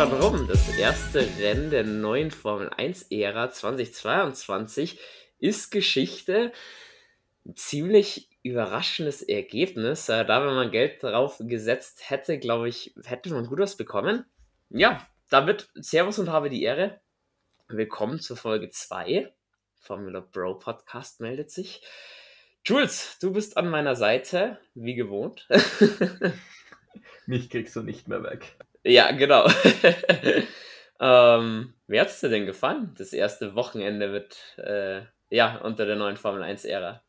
schon rum. Das erste Rennen der neuen Formel 1-Ära 2022 ist Geschichte. Ein ziemlich überraschendes Ergebnis. Äh, da, wenn man Geld drauf gesetzt hätte, glaube ich, hätte man gut was bekommen. Ja, damit Servus und habe die Ehre. Willkommen zur Folge 2. Formula Bro Podcast meldet sich. Jules, du bist an meiner Seite, wie gewohnt. Mich kriegst du nicht mehr weg. Ja, genau. ähm, wie hat es dir denn gefallen, das erste Wochenende mit, äh, ja, unter der neuen Formel 1-Ära?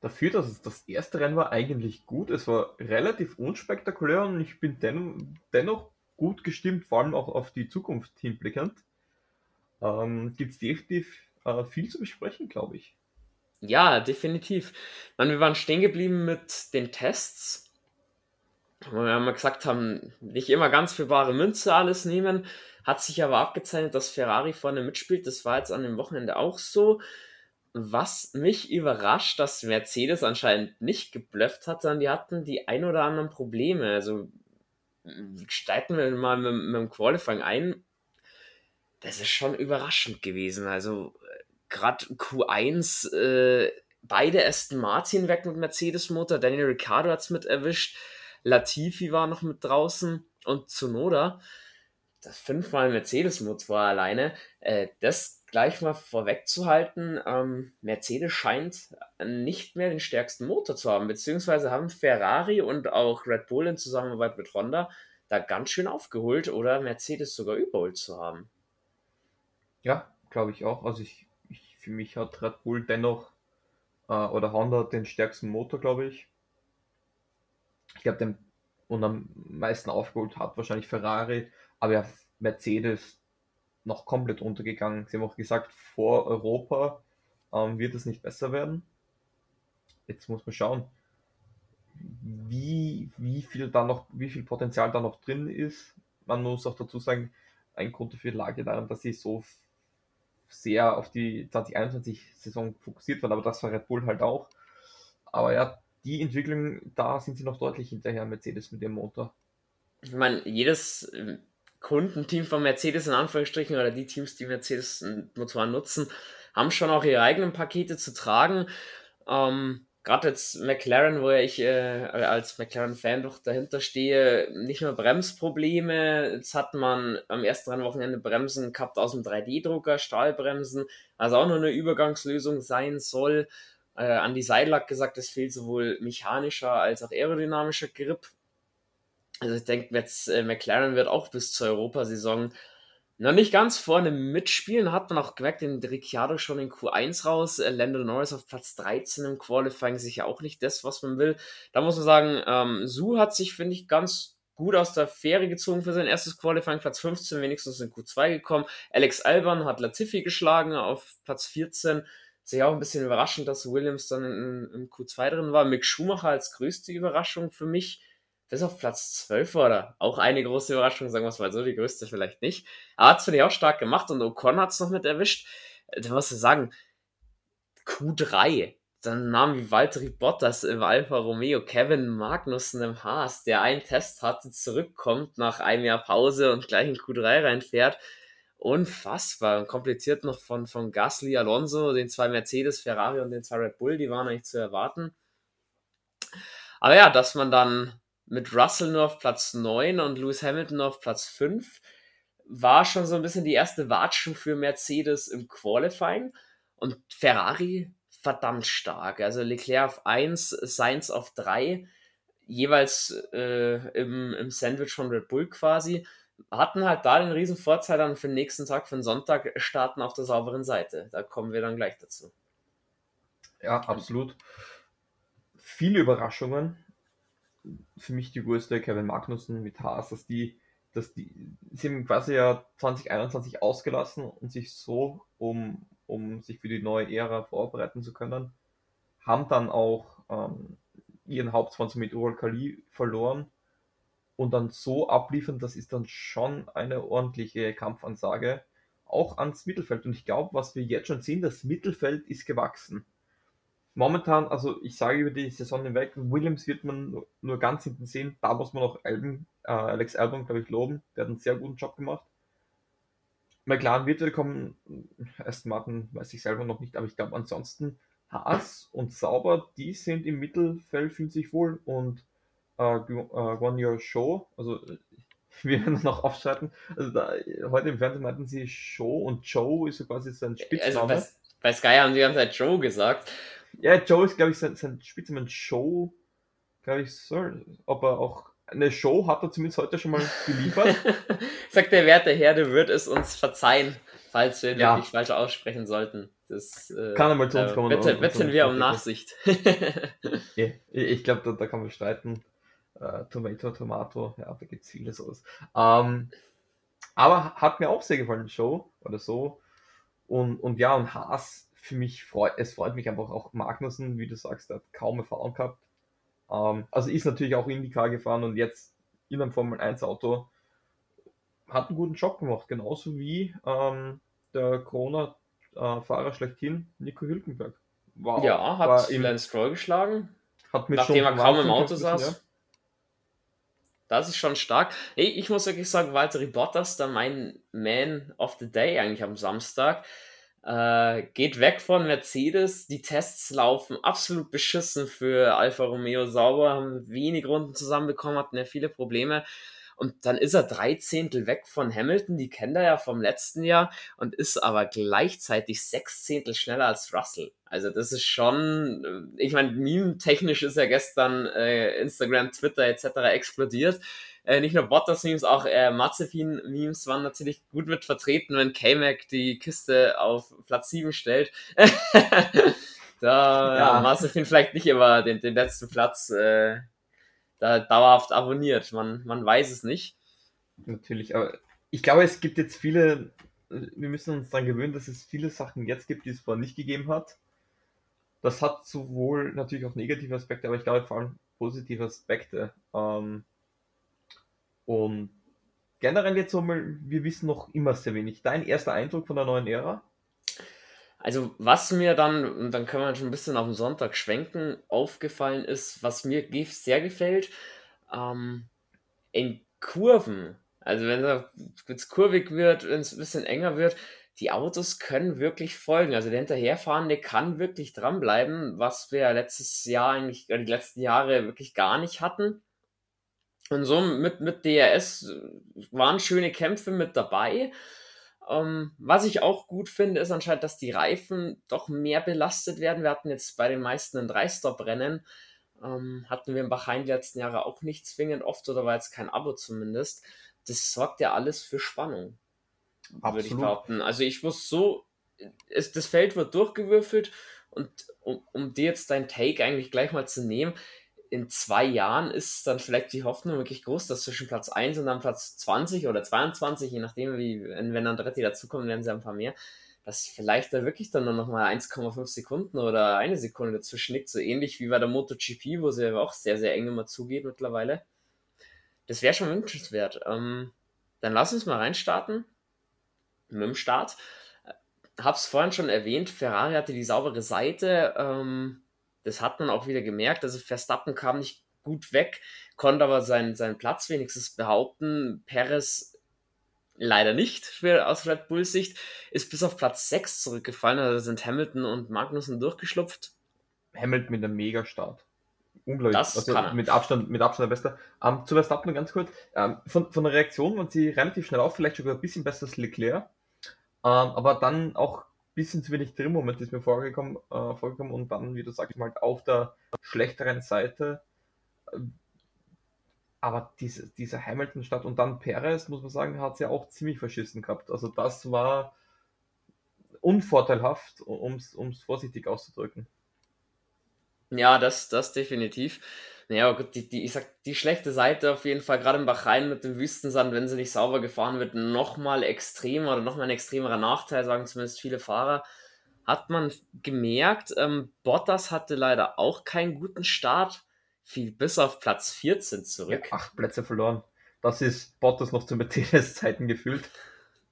Dafür, dass es das erste Rennen war, eigentlich gut. Es war relativ unspektakulär und ich bin den, dennoch gut gestimmt, vor allem auch auf die Zukunft hinblickend. Ähm, Gibt es definitiv äh, viel zu besprechen, glaube ich. Ja, definitiv. Man, wir waren stehen geblieben mit den Tests wo wir mal gesagt haben, nicht immer ganz für bare Münze alles nehmen. Hat sich aber abgezeichnet, dass Ferrari vorne mitspielt. Das war jetzt an dem Wochenende auch so. Was mich überrascht, dass Mercedes anscheinend nicht geblufft hat, sondern die hatten die ein oder anderen Probleme. Also steigen wir mal mit, mit dem Qualifying ein. Das ist schon überraschend gewesen. Also gerade Q1, äh, beide Aston Martin weg mit Mercedes-Motor. Daniel Ricciardo hat es mit erwischt. Latifi war noch mit draußen und Zunoda. Das fünfmal Mercedes-Motor alleine. Äh, das gleich mal vorwegzuhalten, ähm, Mercedes scheint nicht mehr den stärksten Motor zu haben, beziehungsweise haben Ferrari und auch Red Bull in Zusammenarbeit mit Honda da ganz schön aufgeholt oder Mercedes sogar überholt zu haben. Ja, glaube ich auch. Also ich, ich, für mich hat Red Bull dennoch äh, oder Honda den stärksten Motor, glaube ich ich glaube, den und am meisten aufgeholt hat wahrscheinlich Ferrari, aber ja, Mercedes noch komplett untergegangen. Sie haben auch gesagt, vor Europa ähm, wird es nicht besser werden. Jetzt muss man schauen, wie, wie viel da noch, wie viel Potenzial da noch drin ist. Man muss auch dazu sagen, ein Grund dafür lag ja daran, dass sie so sehr auf die 2021-Saison fokussiert waren, aber das war Red Bull halt auch. Aber ja, die Entwicklung, da sind sie noch deutlich hinterher, Mercedes mit dem Motor. Ich meine, jedes ähm, Kundenteam von Mercedes in Anführungsstrichen oder die Teams, die Mercedes-Motoren nutzen, haben schon auch ihre eigenen Pakete zu tragen. Ähm, Gerade jetzt McLaren, wo ich äh, als McLaren-Fan doch dahinter stehe, nicht nur Bremsprobleme. Jetzt hat man am ersten Rennwochenende Bremsen gehabt aus dem 3D-Drucker, Stahlbremsen, also auch noch eine Übergangslösung sein soll. Äh, Andy Seidel hat gesagt, es fehlt sowohl mechanischer als auch aerodynamischer Grip. Also ich denke, jetzt äh, McLaren wird auch bis zur Europasaison noch nicht ganz vorne mitspielen. Hat man auch gemerkt, den Ricciardo schon in Q1 raus. Äh, Lando Norris auf Platz 13 im Qualifying sicher auch nicht das, was man will. Da muss man sagen, ähm, Su hat sich, finde ich, ganz gut aus der Fähre gezogen für sein erstes Qualifying. Platz 15 wenigstens in Q2 gekommen. Alex Alban hat Latifi geschlagen auf Platz 14 sich auch ein bisschen überraschend, dass Williams dann in, in Q2 drin war. Mick Schumacher als größte Überraschung für mich. Das auf Platz 12 war da. Auch eine große Überraschung, sagen wir es mal so, die größte vielleicht nicht. Aber hat es, finde ich, auch stark gemacht und Ocon hat es noch mit erwischt. Da musst du sagen, Q3, dann Namen wie Valtteri Bottas im Alfa Romeo, Kevin Magnussen im Haas, der einen Test hatte, zurückkommt nach einem Jahr Pause und gleich in Q3 reinfährt unfassbar. Und kompliziert noch von, von Gasly, Alonso, den zwei Mercedes, Ferrari und den zwei Red Bull, die waren eigentlich zu erwarten. Aber ja, dass man dann mit Russell nur auf Platz 9 und Lewis Hamilton nur auf Platz 5 war schon so ein bisschen die erste Watschen für Mercedes im Qualifying. Und Ferrari verdammt stark. Also Leclerc auf 1, Sainz auf 3, jeweils äh, im, im Sandwich von Red Bull quasi hatten halt da den riesen Vorteil dann für den nächsten Tag, für den Sonntag starten auf der sauberen Seite. Da kommen wir dann gleich dazu. Ja, absolut. Viele Überraschungen. Für mich die größte Kevin Magnussen mit Haas, dass die, dass die, sie haben quasi ja 2021 ausgelassen und sich so, um, um sich für die neue Ära vorbereiten zu können, haben dann auch ähm, ihren Hauptsponsor mit Ural Kali verloren und dann so abliefern, das ist dann schon eine ordentliche Kampfansage. Auch ans Mittelfeld. Und ich glaube, was wir jetzt schon sehen, das Mittelfeld ist gewachsen. momentan, also ich sage über die Saison hinweg, Williams wird man nur ganz hinten sehen. Da muss man auch Alben, äh, Alex Albon, glaube ich, loben. Der hat einen sehr guten Job gemacht. McLaren wird kommen, erst Martin weiß ich selber noch nicht, aber ich glaube ansonsten Haas und Sauber, die sind im Mittelfeld, fühlen sich wohl und äh, Guan Your Show, also wir werden noch aufschalten. Also da, heute im Fernsehen meinten sie Show und Joe ist so quasi sein also Spitzname. Also bei, bei Sky haben die ganze Zeit Joe gesagt. Ja, Joe ist, glaube ich, sein, sein Spitzname Show, glaube ich, so. Ob er auch eine Show hat er zumindest heute schon mal geliefert. Sagt der werte Herr, du wird es uns verzeihen, falls wir ja. wirklich falsch aussprechen sollten. Das, äh, kann er mal zu uns kommen. Bitte, bitten wir um Nachsicht. ich glaube, da, da, kann man streiten. Uh, Tomato, Tomato, ja, da gibt es vieles aus. Ähm, aber hat mir auch sehr gefallen, die Show oder so. Und, und ja, und Haas, für mich freut, es freut mich einfach auch Magnussen, wie du sagst, der hat kaum Erfahrung gehabt. Ähm, also ist natürlich auch IndyCar gefahren und jetzt in einem Formel 1 Auto hat einen guten Job gemacht, genauso wie ähm, der Corona-Fahrer schlechthin, Nico Hülkenberg. Wow, ja, hat Lance Stroll geschlagen, hat mit nachdem er kaum im Auto saß. Das ist schon stark. Ich muss wirklich sagen, Walter Bottas, da mein Man of the Day eigentlich am Samstag. Äh, geht weg von Mercedes. Die Tests laufen absolut beschissen für Alfa Romeo sauber, haben wenig Runden zusammenbekommen, hatten ja viele Probleme. Und dann ist er drei Zehntel weg von Hamilton, die kennt er ja vom letzten Jahr, und ist aber gleichzeitig sechs Zehntel schneller als Russell. Also das ist schon, ich meine, meme-technisch ist er gestern äh, Instagram, Twitter etc. explodiert. Äh, nicht nur Bottas-Memes, auch äh, Mazepin-Memes waren natürlich gut mit vertreten, wenn K-Mac die Kiste auf Platz 7 stellt. da ja. Mazepin vielleicht nicht immer den, den letzten Platz äh, da dauerhaft abonniert. Man, man weiß es nicht. Natürlich, aber ich glaube, es gibt jetzt viele, wir müssen uns daran gewöhnen, dass es viele Sachen jetzt gibt, die es vorher nicht gegeben hat. Das hat sowohl natürlich auch negative Aspekte, aber ich glaube vor allem positive Aspekte. Ähm, und generell jetzt einmal, wir wissen noch immer sehr wenig. Dein erster Eindruck von der neuen Ära? Also, was mir dann, und dann können wir schon ein bisschen auf den Sonntag schwenken, aufgefallen ist, was mir sehr gefällt, ähm, in Kurven, also wenn es kurvig wird, wenn es ein bisschen enger wird, die Autos können wirklich folgen. Also der Hinterherfahrende kann wirklich dranbleiben, was wir letztes Jahr eigentlich, die letzten Jahre wirklich gar nicht hatten. Und so mit, mit DRS waren schöne Kämpfe mit dabei. Ähm, was ich auch gut finde, ist anscheinend, dass die Reifen doch mehr belastet werden. Wir hatten jetzt bei den meisten ein Drei-Stop-Rennen. Ähm, hatten wir in Bahrain die letzten Jahre auch nicht zwingend oft oder war jetzt kein Abo zumindest. Das sorgt ja alles für Spannung, würde ich behaupten. Also ich muss so, es, das Feld wird durchgewürfelt und um, um dir jetzt dein Take eigentlich gleich mal zu nehmen, in zwei Jahren ist dann vielleicht die Hoffnung wirklich groß, dass zwischen Platz 1 und dann Platz 20 oder 22, je nachdem, wie, wenn Andretti dazukommen, werden sie ein paar mehr, dass vielleicht da wirklich dann noch mal 1,5 Sekunden oder eine Sekunde dazwischen liegt, so ähnlich wie bei der MotoGP, wo sie auch sehr, sehr eng immer zugeht mittlerweile. Das wäre schon wünschenswert. Ähm, dann lass uns mal reinstarten mit dem Start. Hab's vorhin schon erwähnt, Ferrari hatte die saubere Seite. Ähm, das hat man auch wieder gemerkt. Also Verstappen kam nicht gut weg, konnte aber seinen, seinen Platz wenigstens behaupten. Perez leider nicht aus Red Bulls Sicht, ist bis auf Platz 6 zurückgefallen. Also sind Hamilton und Magnussen durchgeschlupft. Hamilton mit einem Mega-Start. Unglaublich. Das also kann er. Mit Abstand, mit Abstand der Beste. Ähm, zu Verstappen ganz kurz. Ähm, von, von der Reaktion waren sie relativ schnell auf, vielleicht sogar ein bisschen besser als Leclerc. Ähm, aber dann auch bisschen zu wenig Drehmoment ist mir vorgekommen, äh, vorgekommen und dann, wie du sagst, mal auf der schlechteren Seite. Aber diese, dieser Hamilton-Start und dann Perez, muss man sagen, hat es ja auch ziemlich verschissen gehabt. Also das war unvorteilhaft, um es vorsichtig auszudrücken. Ja, das, das definitiv. Naja, gut, die, die, ich sag, die schlechte Seite auf jeden Fall, gerade im Bahrain mit dem Wüstensand, wenn sie nicht sauber gefahren wird, nochmal extremer oder nochmal ein extremerer Nachteil, sagen zumindest viele Fahrer. Hat man gemerkt, ähm, Bottas hatte leider auch keinen guten Start, fiel bis auf Platz 14 zurück. Ja, acht Plätze verloren. Das ist Bottas noch zu Mercedes-Zeiten gefühlt.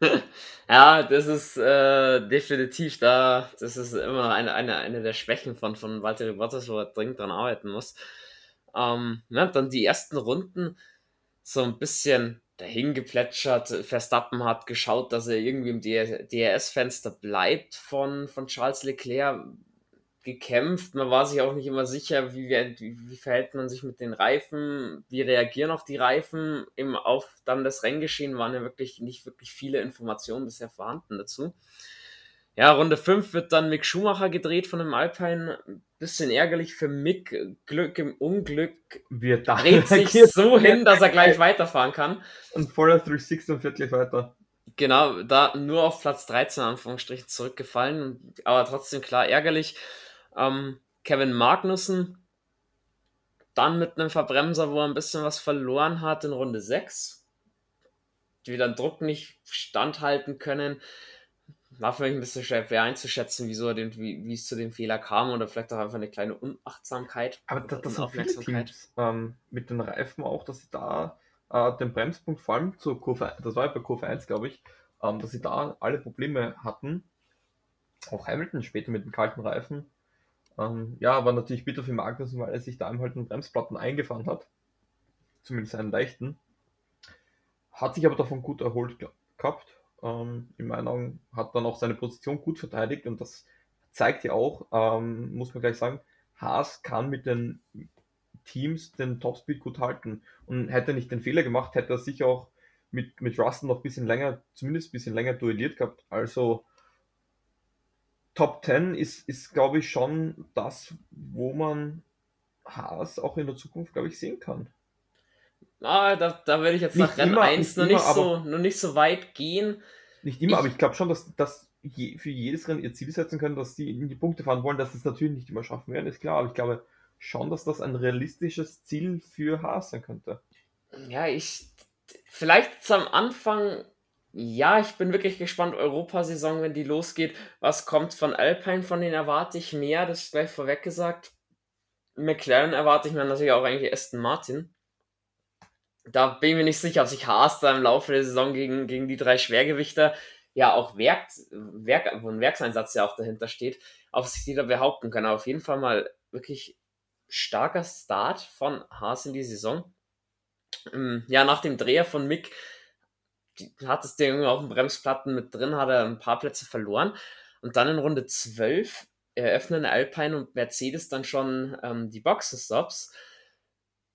ja, das ist äh, definitiv da. Das ist immer eine, eine, eine der Schwächen von, von Walter Bottas, wo er dringend dran arbeiten muss. Ähm, ja, dann die ersten Runden so ein bisschen dahin geplätschert. Verstappen hat geschaut, dass er irgendwie im DRS-Fenster bleibt von, von Charles Leclerc gekämpft. Man war sich auch nicht immer sicher, wie, wie, wie verhält man sich mit den Reifen, wie reagieren auch die Reifen. Im, auf dann das Renngeschehen waren ja wirklich nicht wirklich viele Informationen bisher vorhanden dazu. Ja, Runde 5 wird dann Mick Schumacher gedreht von dem Alpine. Bisschen ärgerlich für Mick. Glück im Unglück. Wir dreht sich so hin, dass er gleich weiterfahren kann. Und voller 360 und fährt gleich weiter. Genau, da nur auf Platz 13 Anführungsstrichen zurückgefallen. Aber trotzdem klar ärgerlich. Ähm, Kevin Magnussen dann mit einem Verbremser, wo er ein bisschen was verloren hat in Runde 6. Die wieder Druck nicht standhalten können. War für mich ein bisschen schwer einzuschätzen, wieso er den, wie, wie es zu dem Fehler kam oder vielleicht auch einfach eine kleine Unachtsamkeit. Aber das, das viele Teams ähm, mit den Reifen auch, dass sie da äh, den Bremspunkt, vor allem zur Kurve, das war ja bei Kurve 1, glaube ich, ähm, dass sie da alle Probleme hatten. Auch Hamilton später mit den kalten Reifen. Ähm, ja, war natürlich bitter für Magnussen, weil er sich da halt einen Bremsplatten eingefahren hat. Zumindest einen leichten. Hat sich aber davon gut erholt gehabt. Ähm, in meinen Augen hat dann auch seine Position gut verteidigt und das zeigt ja auch, ähm, muss man gleich sagen, Haas kann mit den Teams den Topspeed gut halten. Und hätte nicht den Fehler gemacht, hätte er sich auch mit, mit Russell noch ein bisschen länger, zumindest ein bisschen länger duelliert gehabt. Also Top 10 ist, ist glaube ich, schon das, wo man Haas auch in der Zukunft, glaube ich, sehen kann. Ah, da, da würde ich jetzt nicht nach Rennen 1 noch, immer, nicht so, noch nicht so weit gehen. Nicht immer, ich, aber ich glaube schon, dass, dass je, für jedes Rennen ihr Ziel setzen können, dass sie in die Punkte fahren wollen, dass sie es natürlich nicht immer schaffen werden, ist klar, aber ich glaube schon, dass das ein realistisches Ziel für Haas sein könnte. Ja, ich. Vielleicht am Anfang ja, ich bin wirklich gespannt. Europasaison, wenn die losgeht. Was kommt von Alpine? Von denen erwarte ich mehr. Das ist gleich vorweg gesagt. McLaren erwarte ich mir natürlich auch eigentlich Aston Martin. Da bin ich mir nicht sicher, ob sich Haas da im Laufe der Saison gegen, gegen die drei Schwergewichter ja auch Werk, Werk, wo ein Werkseinsatz ja auch dahinter steht, auf sich die da behaupten können. auf jeden Fall mal wirklich starker Start von Haas in die Saison. Ähm, ja, nach dem Dreher von Mick hat das Ding auf den Bremsplatten mit drin, hat er ein paar Plätze verloren. Und dann in Runde 12 eröffnen Alpine und Mercedes dann schon ähm, die Boxenstops,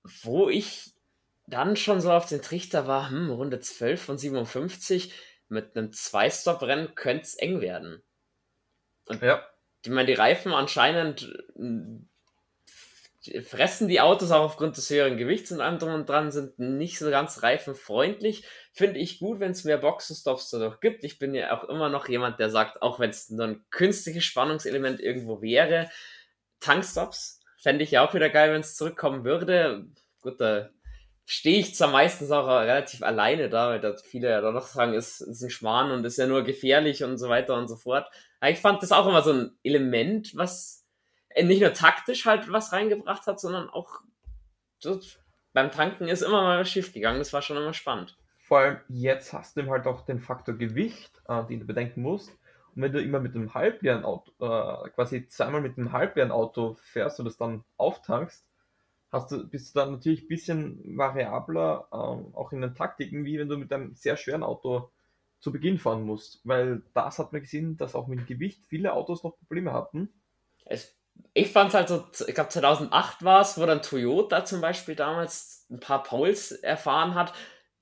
wo ich dann schon so auf den Trichter war, hm, Runde 12 von 57, mit einem Zwei-Stop-Rennen könnte es eng werden. Und ja. ich meine, die Reifen anscheinend fressen die Autos auch aufgrund des höheren Gewichts und allem drum und dran, sind nicht so ganz reifenfreundlich. Finde ich gut, wenn es mehr Boxenstops dadurch gibt. Ich bin ja auch immer noch jemand, der sagt, auch wenn es nur ein künstliches Spannungselement irgendwo wäre, Tankstops fände ich ja auch wieder geil, wenn es zurückkommen würde. Gut, da stehe ich zwar meistens auch relativ alleine da, weil da viele ja doch sagen, es ist ein Schwan und ist ja nur gefährlich und so weiter und so fort. Aber ich fand das auch immer so ein Element, was äh, nicht nur taktisch halt was reingebracht hat, sondern auch beim Tanken ist immer mal was schief gegangen. Das war schon immer spannend. Vor allem jetzt hast du halt auch den Faktor Gewicht, äh, den du bedenken musst. Und wenn du immer mit einem halbleeren Auto, äh, quasi zweimal mit einem halbleeren Auto fährst und das dann auftankst, hast du, bist du dann natürlich ein bisschen variabler, äh, auch in den Taktiken, wie wenn du mit einem sehr schweren Auto zu Beginn fahren musst. Weil das hat man gesehen, dass auch mit dem Gewicht viele Autos noch Probleme hatten. Es ich fand es halt so, ich glaube 2008 war es, wo dann Toyota zum Beispiel damals ein paar Poles erfahren hat.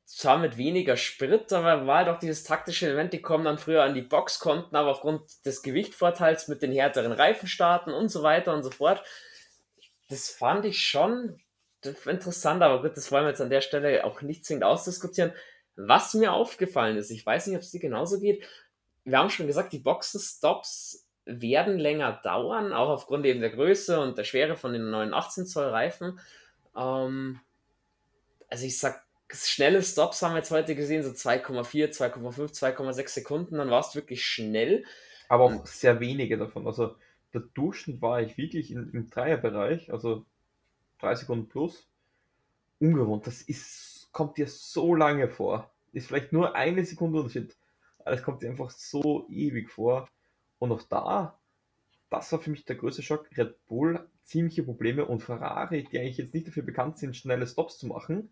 Zwar mit weniger Sprit, aber war halt auch dieses taktische Element, die kommen dann früher an die Box, konnten aber aufgrund des Gewichtvorteils mit den härteren Reifen starten und so weiter und so fort. Das fand ich schon interessant, aber gut, das wollen wir jetzt an der Stelle auch nicht zwingend ausdiskutieren. Was mir aufgefallen ist, ich weiß nicht, ob es dir genauso geht, wir haben schon gesagt, die Boxenstops werden länger dauern, auch aufgrund eben der Größe und der Schwere von den neuen 18 Zoll Reifen. Ähm, also ich sag, schnelle Stops haben wir jetzt heute gesehen, so 2,4, 2,5, 2,6 Sekunden, dann war es wirklich schnell. Aber auch sehr wenige davon. Also der Durchschnitt war ich wirklich in, im Dreierbereich, also 3 Sekunden plus. Ungewohnt, das ist, kommt dir so lange vor. Ist vielleicht nur eine Sekunde Unterschied. alles kommt dir einfach so ewig vor. Und auch da, das war für mich der größte Schock. Red Bull ziemliche Probleme und Ferrari, die eigentlich jetzt nicht dafür bekannt sind, schnelle Stops zu machen,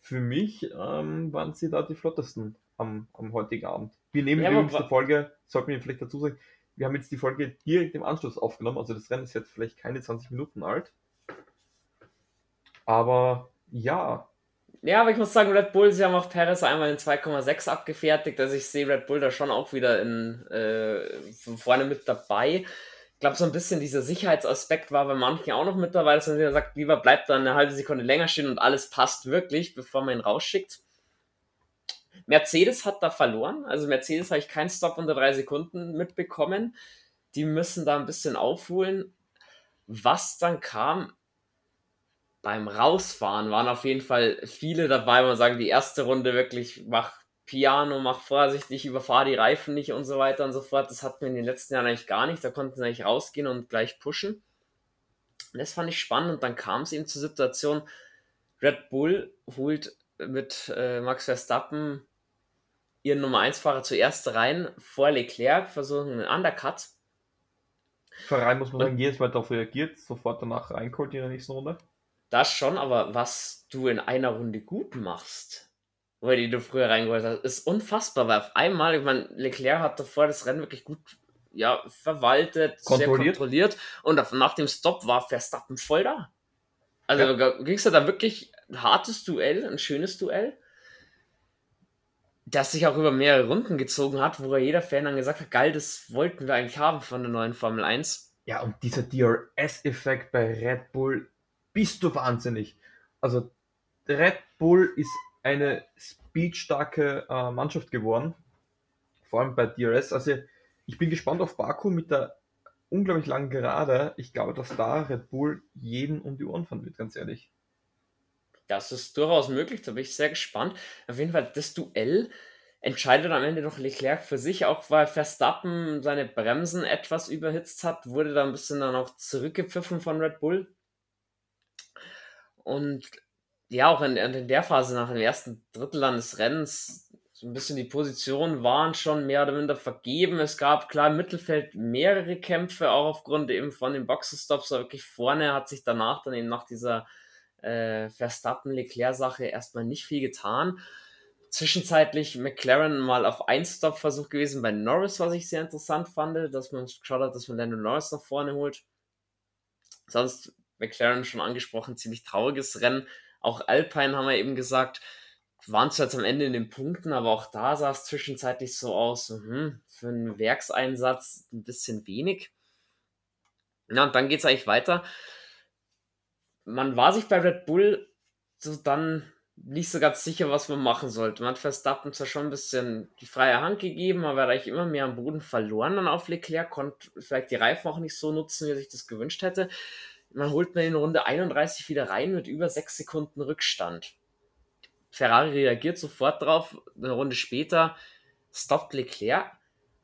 für mich ähm, waren sie da die flottesten am, am heutigen Abend. Wir nehmen ja, übrigens die Folge, sollten wir vielleicht dazu sagen, wir haben jetzt die Folge direkt im Anschluss aufgenommen, also das Rennen ist jetzt vielleicht keine 20 Minuten alt. Aber ja. Ja, aber ich muss sagen, Red Bull, sie haben auch Perez einmal in 2,6 abgefertigt. Also ich sehe Red Bull da schon auch wieder in, äh, vorne mit dabei. Ich glaube, so ein bisschen dieser Sicherheitsaspekt war bei manchen auch noch mit dabei, dass man sagt, lieber bleibt da eine halbe Sekunde länger stehen und alles passt wirklich, bevor man ihn rausschickt. Mercedes hat da verloren. Also Mercedes habe ich keinen Stop unter drei Sekunden mitbekommen. Die müssen da ein bisschen aufholen. Was dann kam, beim Rausfahren waren auf jeden Fall viele dabei, wo man sagen, die erste Runde wirklich mach Piano, mach vorsichtig, überfahr die Reifen nicht und so weiter und so fort. Das hatten wir in den letzten Jahren eigentlich gar nicht. Da konnten sie eigentlich rausgehen und gleich pushen. Und das fand ich spannend und dann kam es eben zur Situation, Red Bull holt mit äh, Max Verstappen ihren Nummer 1 Fahrer zuerst rein vor Leclerc, versuchen einen Undercut. Ferrari muss man sagen, jedes Mal darauf reagiert, sofort danach reinkommt in der nächsten Runde. Das schon, aber was du in einer Runde gut machst, weil die du früher reingeholt hast, ist unfassbar, weil auf einmal, ich meine, Leclerc hat davor das Rennen wirklich gut ja, verwaltet, kontrolliert. sehr kontrolliert und nach dem Stop war Verstappen voll da. Also ja. ging es ja da wirklich hartes Duell, ein schönes Duell, das sich auch über mehrere Runden gezogen hat, wo jeder Fan dann gesagt hat, geil, das wollten wir eigentlich haben von der neuen Formel 1. Ja, und dieser DRS-Effekt bei Red Bull bist du wahnsinnig. Also Red Bull ist eine speedstarke äh, Mannschaft geworden, vor allem bei DRS. Also ich bin gespannt auf Baku mit der unglaublich langen Gerade. Ich glaube, dass da Red Bull jeden um die Ohren fahren wird, ganz ehrlich. Das ist durchaus möglich, da bin ich sehr gespannt. Auf jeden Fall, das Duell entscheidet am Ende noch Leclerc für sich, auch weil Verstappen seine Bremsen etwas überhitzt hat, wurde da ein bisschen dann auch zurückgepfiffen von Red Bull. Und ja, auch in, in der Phase nach dem ersten Drittel des Rennens, so ein bisschen die Positionen waren schon mehr oder minder vergeben. Es gab klar im Mittelfeld mehrere Kämpfe, auch aufgrund eben von den Boxenstops. Aber wirklich vorne hat sich danach dann eben nach dieser äh, Verstappen-Leclerc-Sache erstmal nicht viel getan. Zwischenzeitlich McLaren mal auf ein Stop versucht gewesen bei Norris, was ich sehr interessant fand, dass man geschaut hat, dass man Lando Norris nach vorne holt. Sonst McLaren schon angesprochen, ziemlich trauriges Rennen. Auch Alpine haben wir eben gesagt, waren zwar jetzt am Ende in den Punkten, aber auch da sah es zwischenzeitlich so aus, hm, für einen Werkseinsatz ein bisschen wenig. Ja, und dann geht es eigentlich weiter. Man war sich bei Red Bull so dann nicht so ganz sicher, was man machen sollte. Man hat Verstappen zwar schon ein bisschen die freie Hand gegeben, aber er hat eigentlich immer mehr am Boden verloren dann auf Leclerc, konnte vielleicht die Reifen auch nicht so nutzen, wie er sich das gewünscht hätte man holt mir in Runde 31 wieder rein mit über 6 Sekunden Rückstand. Ferrari reagiert sofort drauf, eine Runde später stoppt Leclerc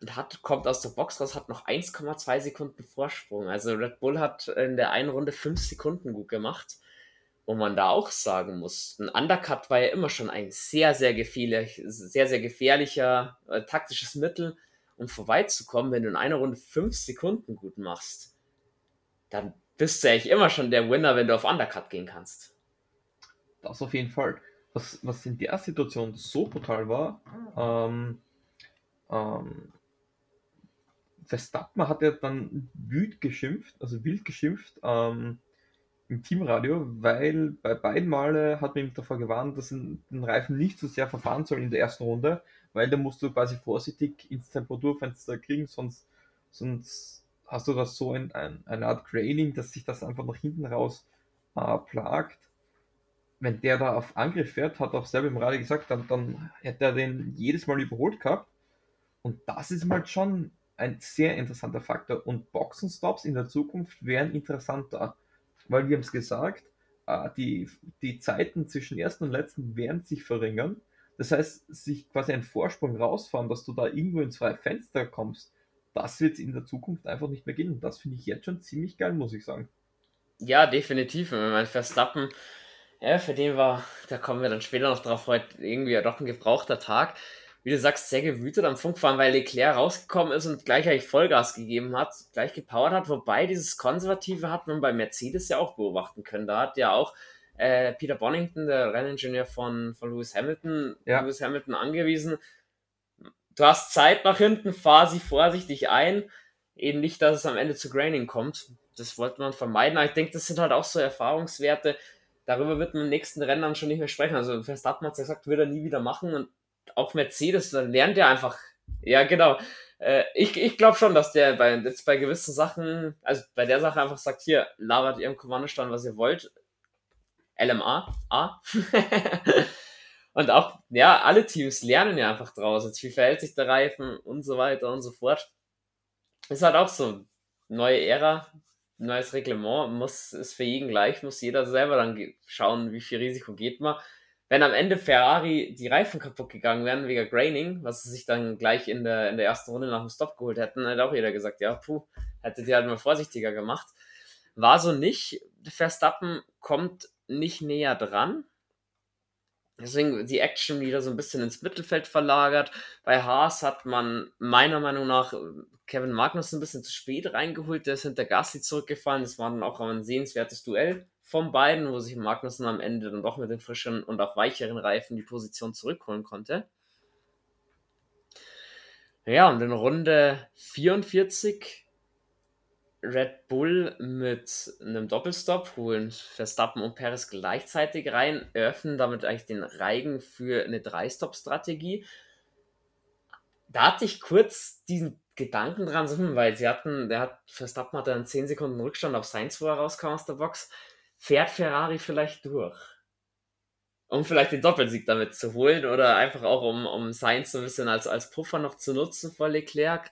hat, kommt aus der Box raus, hat noch 1,2 Sekunden Vorsprung. Also Red Bull hat in der einen Runde 5 Sekunden gut gemacht. Wo man da auch sagen muss, ein Undercut war ja immer schon ein sehr, sehr gefährlich, sehr, sehr gefährlicher äh, taktisches Mittel, um vorbeizukommen. Wenn du in einer Runde 5 Sekunden gut machst, dann bist du eigentlich immer schon der Winner, wenn du auf Undercut gehen kannst. Das auf jeden Fall. Was, was in der Situation so brutal war, ähm, ähm, Verstappen hat ja dann wüt geschimpft, also wild geschimpft ähm, im Teamradio, weil bei beiden Male hat man ihm davor gewarnt, dass er den Reifen nicht so sehr verfahren soll in der ersten Runde, weil da musst du quasi vorsichtig ins Temperaturfenster kriegen, sonst, sonst hast du das so ein, ein, eine Art Graining, dass sich das einfach nach hinten raus äh, plagt. Wenn der da auf Angriff fährt, hat auch selber im Radio gesagt, dann, dann hätte er den jedes Mal überholt gehabt. Und das ist mal schon ein sehr interessanter Faktor. Und Boxenstops in der Zukunft wären interessanter. Weil wir haben es gesagt, äh, die, die Zeiten zwischen ersten und letzten werden sich verringern. Das heißt, sich quasi einen Vorsprung rausfahren, dass du da irgendwo ins freie Fenster kommst, das wird in der Zukunft einfach nicht mehr gehen. Und das finde ich jetzt schon ziemlich geil, muss ich sagen. Ja, definitiv. Wenn man Verstappen, ja, für den war, da kommen wir dann später noch drauf, heute irgendwie doch ein gebrauchter Tag. Wie du sagst, sehr gewütet am Funk fahren, weil Leclerc rausgekommen ist und gleich eigentlich Vollgas gegeben hat, gleich gepowert hat. Wobei dieses Konservative hat man bei Mercedes ja auch beobachten können. Da hat ja auch äh, Peter Bonington, der Renningenieur von, von Lewis Hamilton, ja. Lewis Hamilton angewiesen, du hast Zeit nach hinten, fahr sie vorsichtig ein. Eben nicht, dass es am Ende zu Graining kommt. Das wollte man vermeiden. Aber ich denke, das sind halt auch so Erfahrungswerte. Darüber wird man im nächsten Rennen dann schon nicht mehr sprechen. Also Verstappen hat es ja gesagt, wird er nie wieder machen. Und auch Mercedes, dann lernt er einfach. Ja, genau. Äh, ich ich glaube schon, dass der bei, jetzt bei gewissen Sachen, also bei der Sache einfach sagt, hier, labert ihr im Kommandostand, was ihr wollt. LMA, A. und auch, ja, alle Teams lernen ja einfach draus. Jetzt, wie verhält sich der Reifen und so weiter und so fort. Ist halt auch so, neue Ära, neues Reglement, muss, ist für jeden gleich, muss jeder selber dann schauen, wie viel Risiko geht man wenn am Ende Ferrari die Reifen kaputt gegangen wären wegen Graining, was sie sich dann gleich in der, in der ersten Runde nach dem Stop geholt hätten, hätte auch jeder gesagt, ja, puh, hätte die halt mal vorsichtiger gemacht. War so nicht. Verstappen kommt nicht näher dran. Deswegen die Action wieder so ein bisschen ins Mittelfeld verlagert. Bei Haas hat man meiner Meinung nach Kevin Magnus ein bisschen zu spät reingeholt. Der ist hinter Gasly zurückgefallen. Das war dann auch ein sehenswertes Duell von beiden, wo sich Magnussen am Ende dann doch mit den frischen und auch weicheren Reifen die Position zurückholen konnte. Ja, und in Runde 44 Red Bull mit einem Doppelstop holen Verstappen und Perez gleichzeitig rein, eröffnen damit eigentlich den Reigen für eine Drei-Stop-Strategie. Da hatte ich kurz diesen Gedanken dran, weil sie hatten, der hat, Verstappen hatte einen 10 Sekunden Rückstand auf Sainz, wo er rauskam aus der Box fährt Ferrari vielleicht durch. Um vielleicht den Doppelsieg damit zu holen oder einfach auch um, um Sainz so ein bisschen als, als Puffer noch zu nutzen vor Leclerc.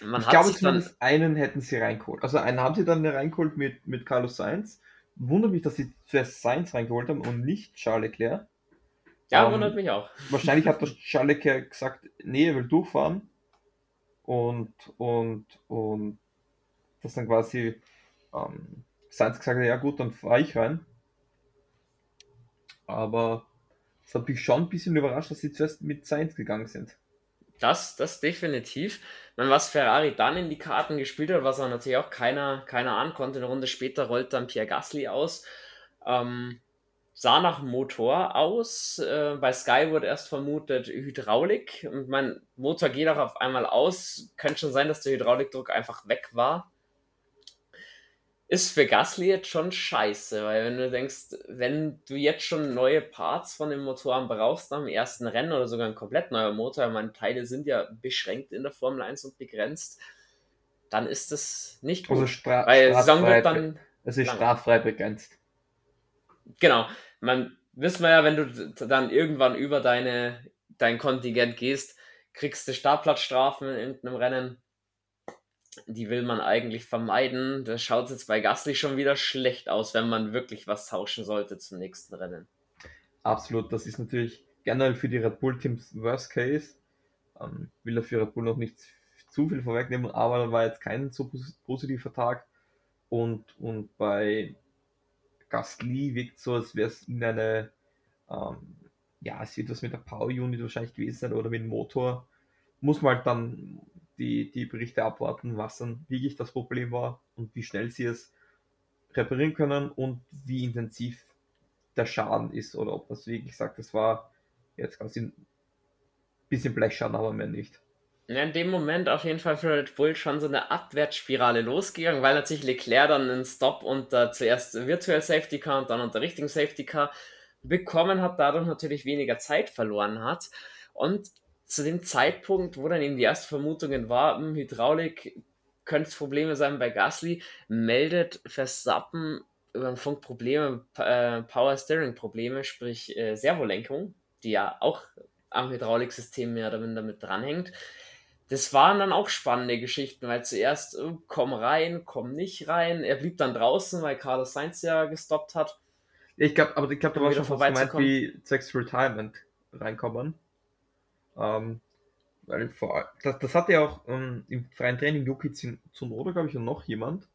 Man ich glaube, dann einen hätten sie reingeholt. Also einen haben sie dann reingeholt mit, mit Carlos Sainz. Wundert mich, dass sie zuerst Sainz reingeholt haben und nicht Charles Leclerc. Ja, ähm, wundert mich auch. Wahrscheinlich hat das Charles Leclerc gesagt, nee, er will durchfahren. Und, und, und das dann quasi ähm, Sainz gesagt hat, ja gut, dann fahre ich rein. Aber es hat mich schon ein bisschen überrascht, dass sie zuerst mit Sainz gegangen sind. Das, das definitiv. Man, was Ferrari dann in die Karten gespielt hat, was auch natürlich auch keiner, keiner ankonnte. Eine Runde später rollt dann Pierre Gasly aus. Ähm, sah nach Motor aus. Äh, bei Sky wurde erst vermutet Hydraulik. Und mein Motor geht auch auf einmal aus. Könnte schon sein, dass der Hydraulikdruck einfach weg war ist für Gasly jetzt schon scheiße, weil wenn du denkst, wenn du jetzt schon neue Parts von den Motoren brauchst am ersten Rennen oder sogar ein komplett neuer Motor, meine Teile sind ja beschränkt in der Formel 1 und begrenzt, dann ist das nicht gut. Also stra weil Saison wird dann es ist straffrei begrenzt. Genau, man wissen wir ja, wenn du dann irgendwann über deine dein Kontingent gehst, kriegst du Startplatzstrafen in irgendeinem Rennen die will man eigentlich vermeiden. Da schaut es jetzt bei Gasly schon wieder schlecht aus, wenn man wirklich was tauschen sollte zum nächsten Rennen. Absolut, das ist natürlich generell für die Red Bull Teams Worst Case. Ähm, will dafür Red Bull noch nicht zu viel vorwegnehmen, aber da war jetzt kein so positiver Tag. Und, und bei Gasly wirkt so, als wäre es in eine, ähm, ja, es wird was mit der Power Unit wahrscheinlich gewesen sein oder mit dem Motor. Muss man halt dann die, die Berichte abwarten, was dann wirklich das Problem war und wie schnell sie es reparieren können und wie intensiv der Schaden ist oder ob das, wie gesagt, das war jetzt quasi ein bisschen Blechschaden, aber mehr nicht. In dem Moment auf jeden Fall für Red Bull schon so eine Abwärtsspirale losgegangen, weil natürlich Leclerc dann einen Stop unter zuerst Virtual Safety Car und dann unter richtigen Safety Car bekommen hat, dadurch natürlich weniger Zeit verloren hat. Und zu dem Zeitpunkt, wo dann eben die ersten Vermutungen waren, Hydraulik könnte es Probleme sein bei Gasly, meldet Verstappen über den Funk Probleme, äh, Power Steering Probleme, sprich äh, Servolenkung, die ja auch am Hydrauliksystem mehr oder minder mit dranhängt. Das waren dann auch spannende Geschichten, weil zuerst äh, komm rein, komm nicht rein. Er blieb dann draußen, weil Carlos Sainz ja gestoppt hat. Ich glaube, aber ich glaube, da war schon fast gemeint wie Sex Retirement reinkommen. Ähm, weil vor, das, das hatte ja auch ähm, im freien Training Yuki Tsunoda, glaube ich, und noch jemand,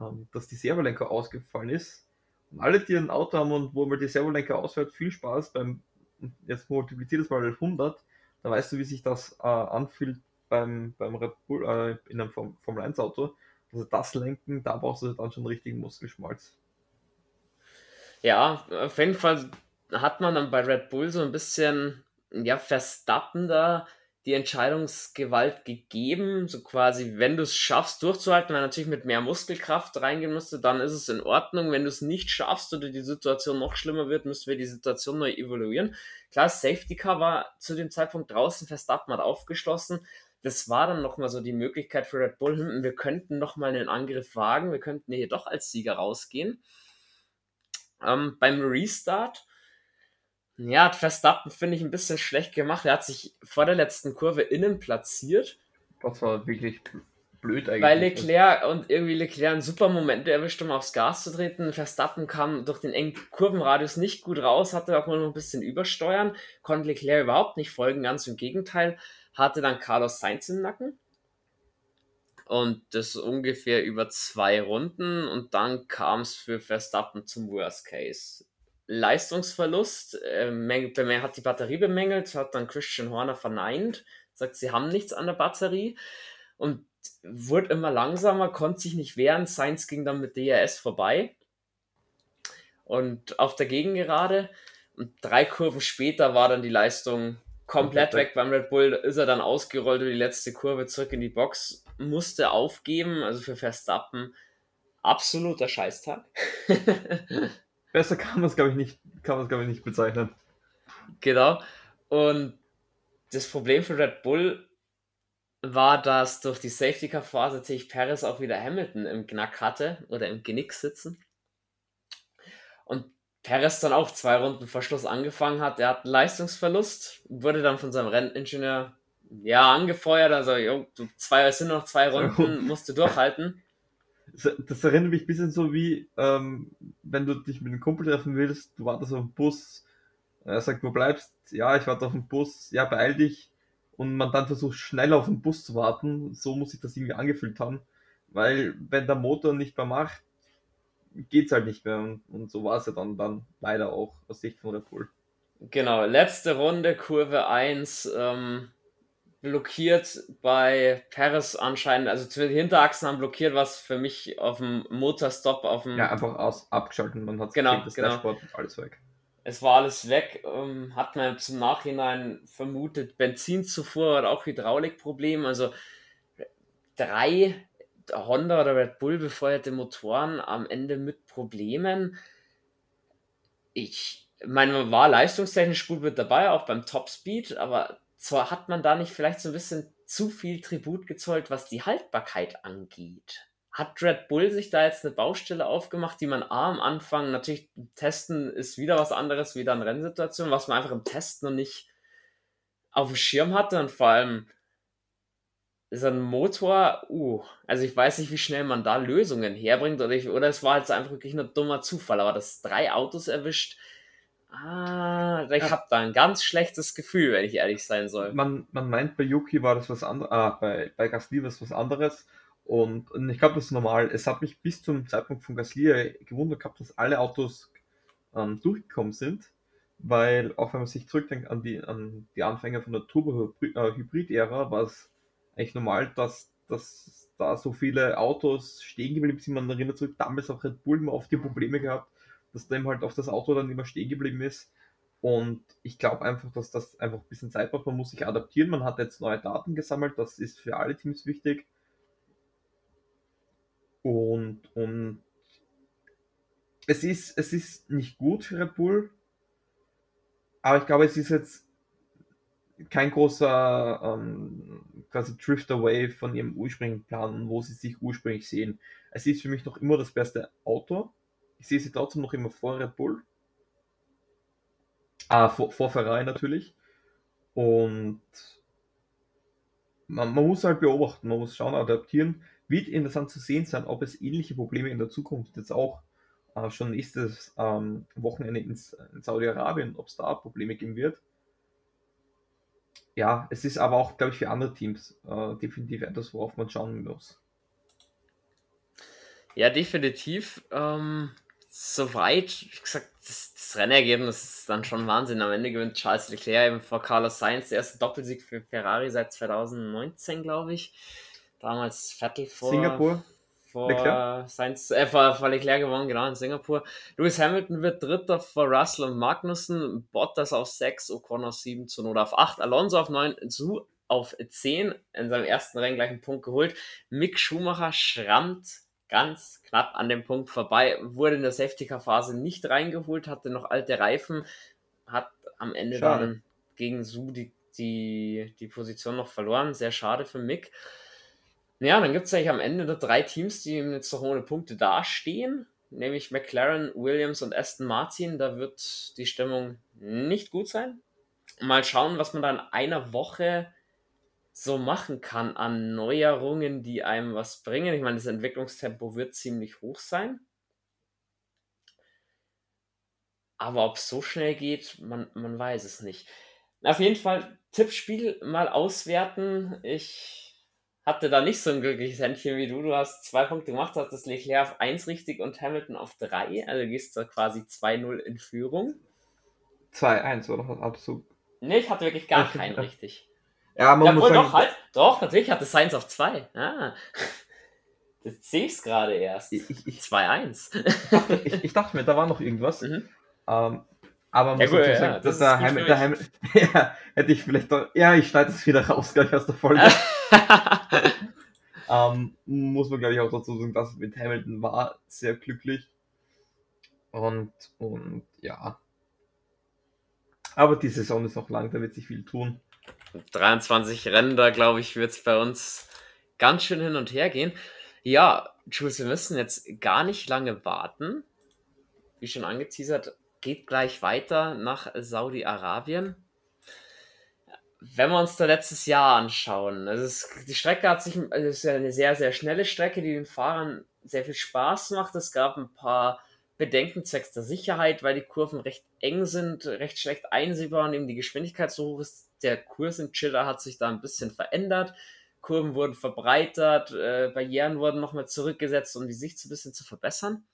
ähm, dass die Servolenker ausgefallen ist. Und alle, die ein Auto haben und wo mal die Servolenker ausfällt, viel Spaß beim jetzt multipliziert das mal 100, dann weißt du, wie sich das äh, anfühlt beim, beim Red Bull, äh, in einem Formel 1 Auto. Also das Lenken, da brauchst du dann schon richtigen Muskelschmalz. Ja, auf jeden Fall hat man dann bei Red Bull so ein bisschen, ja, Verstappen da die Entscheidungsgewalt gegeben. So quasi, wenn du es schaffst, durchzuhalten, weil natürlich mit mehr Muskelkraft reingehen müsste, dann ist es in Ordnung. Wenn du es nicht schaffst oder die Situation noch schlimmer wird, müssen wir die Situation neu evaluieren. Klar, Safety Car war zu dem Zeitpunkt draußen, Verstappen hat aufgeschlossen. Das war dann nochmal so die Möglichkeit für Red Bull, hm, wir könnten nochmal einen Angriff wagen, wir könnten hier doch als Sieger rausgehen. Ähm, beim Restart ja, Verstappen, finde ich, ein bisschen schlecht gemacht. Er hat sich vor der letzten Kurve innen platziert. Das war wirklich blöd eigentlich. Weil Leclerc und irgendwie Leclerc einen super Moment erwischt, um aufs Gas zu treten. Verstappen kam durch den engen Kurvenradius nicht gut raus, hatte auch mal noch ein bisschen übersteuern, konnte Leclerc überhaupt nicht folgen, ganz im Gegenteil, hatte dann Carlos Sainz im Nacken. Und das ungefähr über zwei Runden und dann kam es für Verstappen zum Worst Case. Leistungsverlust. Äh, hat die Batterie bemängelt, hat dann Christian Horner verneint, sagt, sie haben nichts an der Batterie und wurde immer langsamer, konnte sich nicht wehren. Sainz ging dann mit DRS vorbei und auf der Gegengerade. Und drei Kurven später war dann die Leistung komplett weg beim Red Bull. Ist er dann ausgerollt über die letzte Kurve zurück in die Box, musste aufgeben. Also für Verstappen absoluter Scheißtag. Besser kann man es, glaube ich, nicht, kann man glaube ich, nicht bezeichnen. Genau. Und das Problem für Red Bull war, dass durch die Safety Car Phase sich Perez auch wieder Hamilton im Knack hatte oder im Genick sitzen. Und Perez dann auch zwei Runden vor Schluss angefangen hat. Er hat einen Leistungsverlust, wurde dann von seinem Renningenieur ja angefeuert. Also, jo, du zwei, es sind noch zwei Runden, musst du durchhalten das erinnert mich ein bisschen so wie, ähm, wenn du dich mit einem Kumpel treffen willst, du wartest auf den Bus, er sagt, wo bleibst? Ja, ich warte auf den Bus, ja, beeil dich. Und man dann versucht, schnell auf den Bus zu warten. So muss sich das irgendwie angefühlt haben. Weil, wenn der Motor nicht mehr macht, geht's halt nicht mehr. Und, und so war es ja dann, dann leider auch aus Sicht von Red Bull. Genau, letzte Runde, Kurve 1. Ähm, blockiert bei Paris anscheinend, also die Hinterachsen haben blockiert, was für mich auf dem Motorstop auf dem. Ja, einfach aus, abgeschaltet, man hat genau, das genau. Dashboard, alles weg. Es war alles weg, ähm, hat man zum Nachhinein vermutet, Benzinzufuhr oder auch Hydraulikproblem, also drei Honda oder Red Bull befeuerte Motoren am Ende mit Problemen. Ich meine, man war leistungstechnisch gut mit dabei, auch beim Topspeed, aber zwar hat man da nicht vielleicht so ein bisschen zu viel Tribut gezollt, was die Haltbarkeit angeht. Hat Red Bull sich da jetzt eine Baustelle aufgemacht, die man A am Anfang, natürlich testen ist wieder was anderes wie dann Rennsituation, was man einfach im Test noch nicht auf dem Schirm hatte und vor allem ist ein Motor, uh, also ich weiß nicht, wie schnell man da Lösungen herbringt oder, ich, oder es war halt einfach wirklich ein dummer Zufall, aber das drei Autos erwischt, Ah, ich ja. habe da ein ganz schlechtes Gefühl, wenn ich ehrlich sein soll. Man, man meint, bei Yuki war das was anderes, ah, bei, bei Gasly war es was anderes. Und, und ich glaube, das ist normal. Es hat mich bis zum Zeitpunkt von Gasly gewundert gehabt, dass alle Autos ähm, durchgekommen sind. Weil, auch wenn man sich zurückdenkt an die, an die Anfänge von der Turbo-Hybrid-Ära, äh, war es eigentlich normal, dass, dass da so viele Autos stehen geblieben sind. Man erinnert zurück, damals auch Red Bull immer oft die Probleme gehabt, dass dem halt auf das Auto dann immer stehen geblieben ist. Und ich glaube einfach, dass das einfach ein bisschen Zeit braucht. Man muss sich adaptieren. Man hat jetzt neue Daten gesammelt. Das ist für alle Teams wichtig. Und, und es, ist, es ist nicht gut für Red Bull. Aber ich glaube, es ist jetzt kein großer ähm, quasi Drift away von ihrem ursprünglichen Plan, wo sie sich ursprünglich sehen. Es ist für mich noch immer das beste Auto. Ich sehe sie trotzdem noch immer vor Red Bull. Ah, vor, vor Ferrari natürlich. Und man, man, muss halt beobachten, man muss schauen, adaptieren. Wird interessant zu sehen sein, ob es ähnliche Probleme in der Zukunft jetzt auch äh, schon nächstes ähm, Wochenende ins, in Saudi-Arabien, ob es da Probleme geben wird. Ja, es ist aber auch, glaube ich, für andere Teams äh, definitiv etwas, worauf man schauen muss. Ja, definitiv. Ähm, soweit, wie gesagt, das, das Rennergebnis ist dann schon Wahnsinn. Am Ende gewinnt Charles Leclerc eben vor Carlos Sainz, der erste Doppelsieg für Ferrari seit 2019, glaube ich. Damals Vettel vor. Singapur. Vor, Leclerc? Sainz, äh, vor, vor Leclerc gewonnen, genau, in Singapur. Lewis Hamilton wird Dritter vor Russell und Magnussen. Bottas auf 6, Ocon auf 7, zu Not auf 8, Alonso auf 9, Su auf 10 in seinem ersten Rennen gleich einen Punkt geholt. Mick Schumacher schrammt ganz knapp an dem Punkt vorbei, wurde in der Safety-Car-Phase nicht reingeholt, hatte noch alte Reifen, hat am Ende schade. dann gegen Su die, die, die Position noch verloren. Sehr schade für Mick. Ja, dann gibt es eigentlich am Ende nur drei Teams, die jetzt noch ohne Punkte dastehen, nämlich McLaren, Williams und Aston Martin. Da wird die Stimmung nicht gut sein. Mal schauen, was man da in einer Woche so machen kann an Neuerungen, die einem was bringen. Ich meine, das Entwicklungstempo wird ziemlich hoch sein. Aber ob es so schnell geht, man, man weiß es nicht. Auf jeden Fall Tippspiel mal auswerten. Ich hatte da nicht so ein glückliches Händchen wie du. Du hast zwei Punkte gemacht, hast das Leclerc auf 1 richtig und Hamilton auf 3. Also gehst du quasi 2-0 in Führung. 2-1 oder was absolut. Nee, ich hatte wirklich gar keinen richtig. Ja, man ja, muss sagen, doch, halt. Doch, natürlich hatte Science auf 2. Ah. Das sehe ich gerade erst. 2-1. Ich, ich, dachte mir, da war noch irgendwas. Mhm. Ähm, aber man ja, muss gut, sagen, ja, dass der Heim, der Heim, ja, hätte ich vielleicht doch, ja, ich schneide es wieder raus, gleich aus der Folge. ähm, muss man, glaube ich, auch dazu sagen, dass mit Hamilton war sehr glücklich. Und, und ja. Aber die Saison ist noch lang, da wird sich viel tun. 23 Rennen, da glaube ich, wird es bei uns ganz schön hin und her gehen. Ja, Jules, wir müssen jetzt gar nicht lange warten. Wie schon angeteasert, geht gleich weiter nach Saudi-Arabien. Wenn wir uns da letztes Jahr anschauen, also es, die Strecke hat sich, also es ist ja eine sehr, sehr schnelle Strecke, die den Fahrern sehr viel Spaß macht. Es gab ein paar Bedenken zwecks der Sicherheit, weil die Kurven recht eng sind, recht schlecht einsehbar und eben die Geschwindigkeit so hoch ist, der Kurs im Chiller hat sich da ein bisschen verändert. Kurven wurden verbreitert, äh, Barrieren wurden nochmal zurückgesetzt, um die Sicht ein bisschen zu verbessern.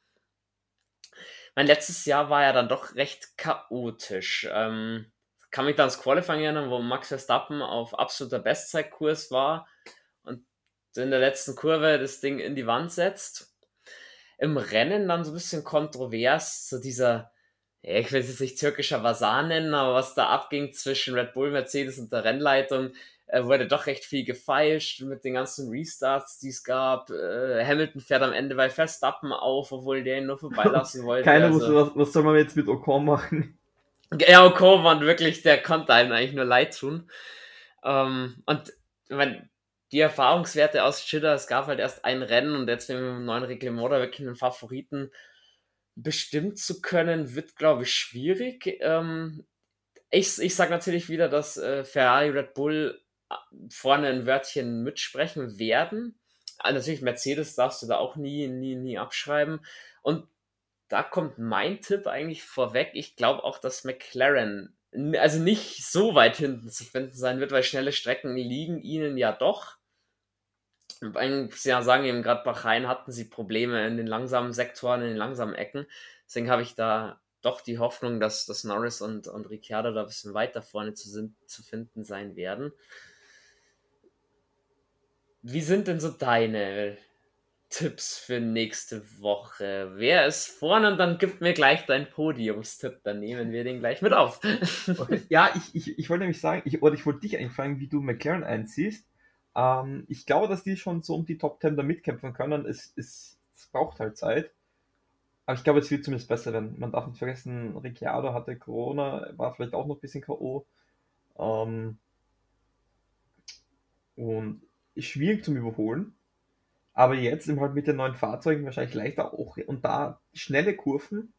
Mein letztes Jahr war ja dann doch recht chaotisch. Ähm, kann mich dann ans Qualifying erinnern, wo Max Verstappen auf absoluter Bestzeitkurs war und in der letzten Kurve das Ding in die Wand setzt. Im Rennen dann so ein bisschen kontrovers, so dieser ja, ich will es jetzt nicht türkischer Vasar nennen, aber was da abging zwischen Red Bull, Mercedes und der Rennleitung, äh, wurde doch recht viel gefeilscht mit den ganzen Restarts, die es gab. Äh, Hamilton fährt am Ende bei Verstappen auf, obwohl der ihn nur vorbeilassen wollte. Keiner also. wusste, was, was soll man jetzt mit Ocon machen? Ja, Ocon war wirklich, der konnte einem eigentlich nur leid tun. Ähm, und ich meine, die Erfahrungswerte aus Schiller, es gab halt erst ein Rennen und jetzt mit dem neuen Reglement da wirklich einen Favoriten bestimmt zu können, wird, glaube ich, schwierig. Ähm, ich ich sage natürlich wieder, dass äh, Ferrari, Red Bull äh, vorne ein Wörtchen mitsprechen werden. Also natürlich, Mercedes darfst du da auch nie, nie, nie abschreiben. Und da kommt mein Tipp eigentlich vorweg. Ich glaube auch, dass McLaren also nicht so weit hinten zu finden sein wird, weil schnelle Strecken liegen ihnen ja doch. Eigentlich ja, sagen eben gerade Bahrain hatten sie Probleme in den langsamen Sektoren, in den langsamen Ecken. Deswegen habe ich da doch die Hoffnung, dass, dass Norris und, und Ricciardo da ein bisschen weiter vorne zu, sind, zu finden sein werden. Wie sind denn so deine Tipps für nächste Woche? Wer ist vorne und dann gib mir gleich deinen Podiumstipp, dann nehmen wir den gleich mit auf. Okay. Ja, ich, ich, ich wollte nämlich sagen, ich, oder ich wollte dich eigentlich fragen, wie du McLaren einziehst. Ähm, ich glaube, dass die schon so um die Top 10 da mitkämpfen können. Es, es, es braucht halt Zeit. Aber ich glaube, es wird zumindest besser werden. Man darf nicht vergessen, Ricciardo hatte Corona, war vielleicht auch noch ein bisschen K.O. Ähm, und schwierig zum Überholen. Aber jetzt halt mit den neuen Fahrzeugen wahrscheinlich leichter auch. Und da schnelle Kurven.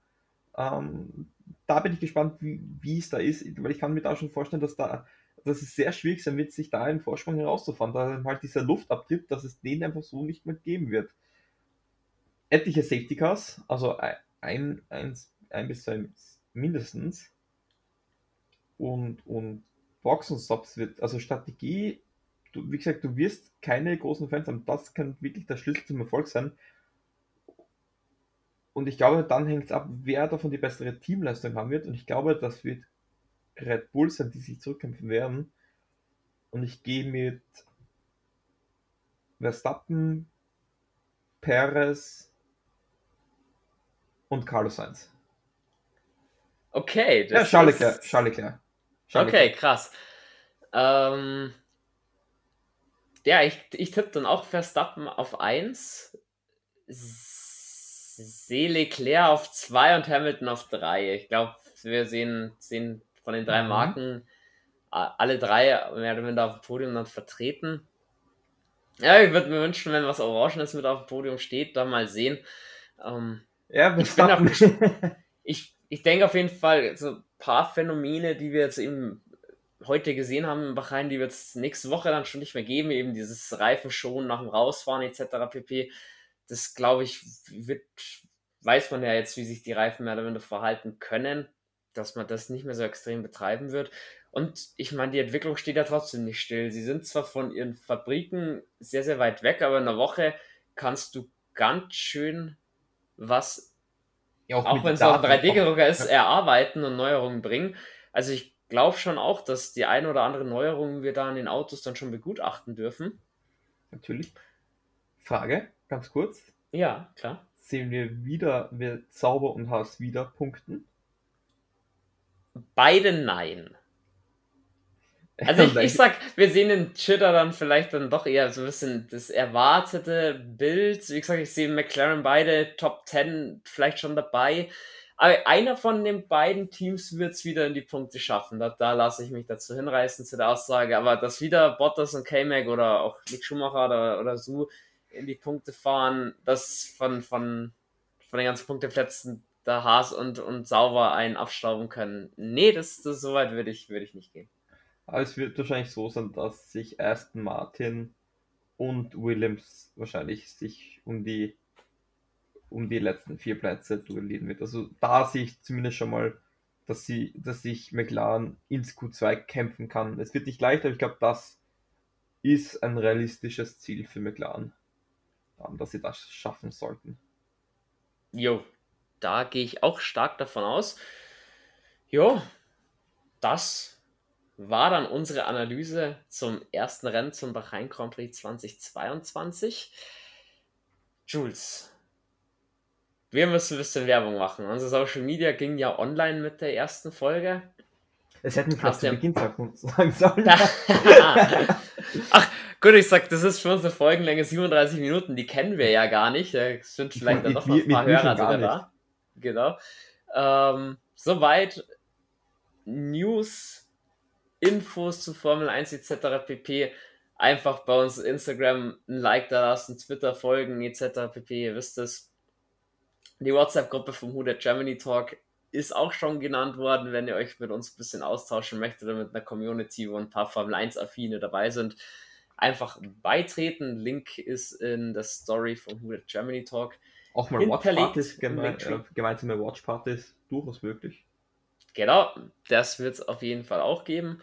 Ähm, da bin ich gespannt, wie, wie es da ist. Weil ich kann mir da schon vorstellen, dass da dass es sehr schwierig sein wird, sich da einen Vorsprung herauszufahren, da halt dieser Luftabtrieb, dass es den einfach so nicht mehr geben wird. Etliche Safety Cars, also ein, eins, ein bis zwei mindestens. Und, und Boxenstops wird, also Strategie, du, wie gesagt, du wirst keine großen Fans haben. Das kann wirklich der Schlüssel zum Erfolg sein. Und ich glaube, dann hängt es ab, wer davon die bessere Teamleistung haben wird. Und ich glaube, das wird Red Bull sein, die sich zurückkämpfen werden. Und ich gehe mit Verstappen, Perez und Carlos Sainz. Okay. ja, Charles Leclerc. Charles Leclerc. okay, krass. Ähm, ja, ich, ich tippe dann auch Verstappen auf 1, sehe Leclerc auf 2 und Hamilton auf 3. Ich glaube, wir sehen, sehen von den drei mhm. Marken alle drei mehr oder weniger auf dem Podium dann vertreten. Ja, ich würde mir wünschen, wenn was Orangenes mit auf dem Podium steht, da mal sehen. Ähm, ja, ich, bin auch, ich, ich denke auf jeden Fall, so ein paar Phänomene, die wir jetzt eben heute gesehen haben in Bahrain, die wird es nächste Woche dann schon nicht mehr geben, eben dieses Reifenschonen nach dem Rausfahren etc. pp. Das glaube ich, wird, weiß man ja jetzt, wie sich die Reifen mehr oder weniger verhalten können, dass man das nicht mehr so extrem betreiben wird. Und ich meine, die Entwicklung steht ja trotzdem nicht still. Sie sind zwar von ihren Fabriken sehr, sehr weit weg, aber in einer Woche kannst du ganz schön was, ja, auch, auch wenn es ein 3D-Drucker ist, erarbeiten und Neuerungen bringen. Also ich glaube schon auch, dass die ein oder andere Neuerungen wir da an den Autos dann schon begutachten dürfen. Natürlich. Frage, ganz kurz. Ja, klar. Sehen wir wieder, wir Zauber und Haus wieder punkten? Beide nein. Also ich, ich sag, wir sehen den Chitter dann vielleicht dann doch eher so ein bisschen das erwartete Bild. Wie gesagt, ich sehe McLaren beide Top 10 vielleicht schon dabei. Aber einer von den beiden Teams wird es wieder in die Punkte schaffen. Da, da lasse ich mich dazu hinreißen zu der Aussage. Aber dass wieder Bottas und K-Mac oder auch Nick Schumacher oder, oder so in die Punkte fahren, das von, von, von den ganzen Punkteplätzen der Haas und, und Sauber einen abstauben können. Nee, das, das so weit würde ich, würde ich nicht gehen. Aber es wird wahrscheinlich so sein, dass sich Aston Martin und Williams wahrscheinlich sich um die um die letzten vier Plätze duellieren wird. Also da sehe ich zumindest schon mal, dass sie, dass sich McLaren ins Q2 kämpfen kann. Es wird nicht leicht, aber ich glaube, das ist ein realistisches Ziel für McLaren, dass sie das schaffen sollten. Jo, da gehe ich auch stark davon aus. Jo, das war dann unsere Analyse zum ersten Rennen zum Bahrain Grand Prix 2022. Jules, wir müssen ein bisschen Werbung machen. Unser Social Media ging ja online mit der ersten Folge. Es hätten wir vielleicht zu Beginn sagen sollen. Ach, gut, ich sag, das ist für unsere Folgenlänge 37 Minuten, die kennen wir ja gar nicht. Da sind vielleicht dann doch noch ein paar Hörer sogar da. Genau. Ähm, soweit News Infos zu Formel 1 etc. pp. Einfach bei uns Instagram ein Like da lassen, Twitter folgen etc. pp. Ihr wisst es. Die WhatsApp-Gruppe vom Who Germany Talk ist auch schon genannt worden, wenn ihr euch mit uns ein bisschen austauschen möchtet oder mit einer Community, wo ein paar Formel 1-Affine dabei sind. Einfach beitreten. Link ist in der Story vom Who Germany Talk. Auch mal Watchpartys, geme äh, gemeinsame Watchpartys, durchaus möglich. Genau, das wird es auf jeden Fall auch geben.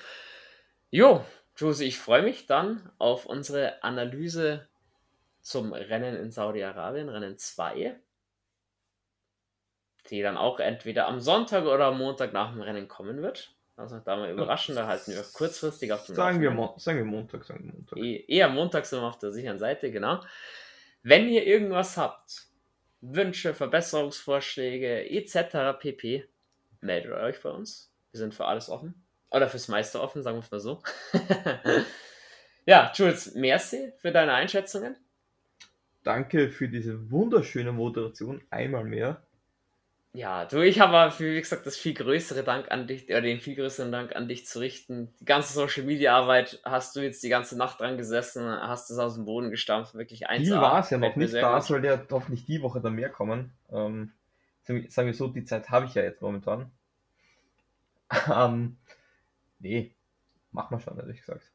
Jo, Josie, ich freue mich dann auf unsere Analyse zum Rennen in Saudi-Arabien, Rennen 2, die dann auch entweder am Sonntag oder am Montag nach dem Rennen kommen wird. Also da mal überraschen, da halten wir kurzfristig auf dem sagen wir, sagen wir Montag, sagen wir Montag. E eher Montag sind wir auf der sicheren Seite, genau. Wenn ihr irgendwas habt, Wünsche, Verbesserungsvorschläge etc. pp, meldet euch bei uns. Wir sind für alles offen. Oder fürs meiste offen, sagen wir es mal so. ja, Jules, merci für deine Einschätzungen. Danke für diese wunderschöne Moderation einmal mehr. Ja, du, ich habe, wie gesagt, das viel größere Dank an dich, oder den viel größeren Dank an dich zu richten. Die ganze Social Media Arbeit hast du jetzt die ganze Nacht dran gesessen, hast es aus dem Boden gestampft, wirklich eins. Die war es ja noch nicht, da soll ja hoffentlich die Woche dann mehr kommen. Ähm, sagen wir so, die Zeit habe ich ja jetzt momentan. Ähm, nee, machen wir schon, ehrlich gesagt.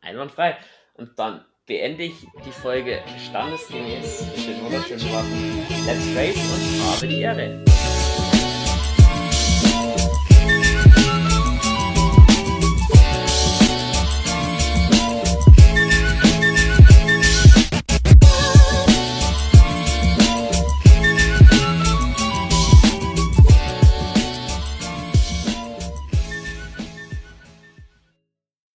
Einwandfrei. Und dann beende ich die Folge standesgemäß mit den wunderschönen Worten Let's Race und habe die Ehre.